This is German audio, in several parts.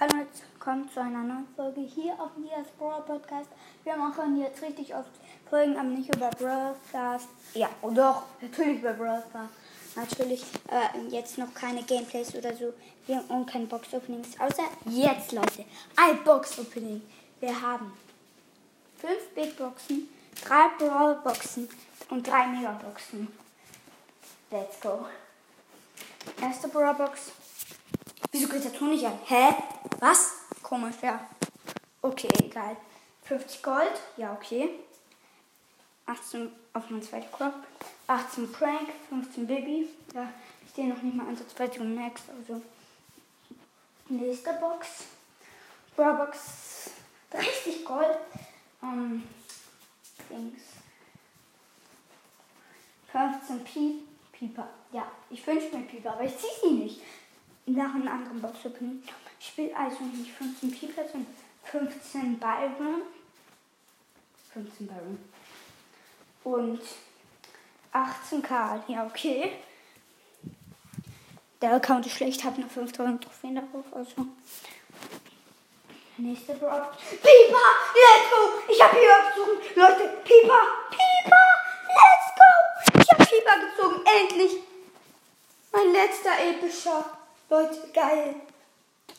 Hallo und willkommen zu einer neuen Folge hier auf Nias Brawl Podcast. Wir machen jetzt richtig oft Folgen, aber nicht über Brawl Stars. Ja, und doch, natürlich über Brawl Stars. Natürlich äh, jetzt noch keine Gameplays oder so wir, und kein Box Openings. Außer jetzt, Leute, ein Box Opening. Wir haben fünf Big Boxen, drei Brawl Boxen und drei Mega Boxen. Let's go. Erste Brawl Box. Wieso geht der Ton nicht an? Hä? Was? Komisch, ja. Okay, egal. 50 Gold, ja, okay. 18 auf mein zweiter Crop. 18 Prank, 15 Baby. Ja, ich stehe noch nicht mal ansatzweise im Max, also. Nächste Box. Box. 30 Gold. Ähm, Dings. 15 Piep. Pieper. Ja, ich wünsche mir Pieper, aber ich ziehe sie nicht nach einem anderen Box Opening. Ich spiele also nicht 15 Pieper, sondern 15 Byron. 15 Byron. Und 18 Karl. Ja, okay. Der Account ist schlecht, hat nur 5000 Trophäen darauf. Also. Nächste Brawl. Pieper! Let's go! Ich habe Pieper gezogen. Leute, Pieper! Pieper! Let's go! Ich habe Pieper gezogen. Endlich! Mein letzter epischer. Leute, geil.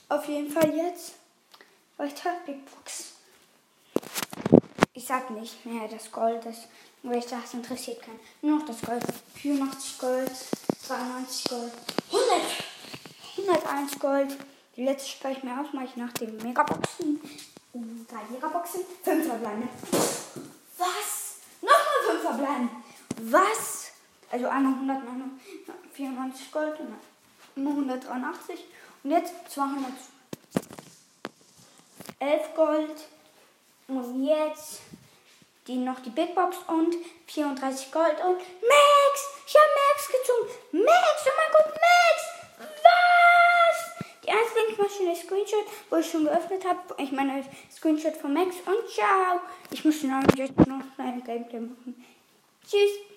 Auf jeden Fall jetzt weiter Big Box. Ich sag nicht mehr das Gold, das, weil ich das interessiert kann. Nur noch das Gold. 84 Gold, 92 Gold, 100, 101 Gold. Die letzte spreche ich mir aus, mache ich nach den Megaboxen. Drei Megaboxen, fünf verbleiben. Was? Nochmal fünf verbleiben. Was? Also einmal 194 Gold und 183 und jetzt 211 Gold und jetzt die noch die Big Box und 34 Gold und Max! Ich habe Max gezogen! Max! Oh mein Gott, Max! Was? Die Einzellinkmaschine Screenshot, wo ich schon geöffnet habe. Ich meine Screenshot von Max und ciao! Ich muss jetzt noch ein Gameplay machen. Tschüss!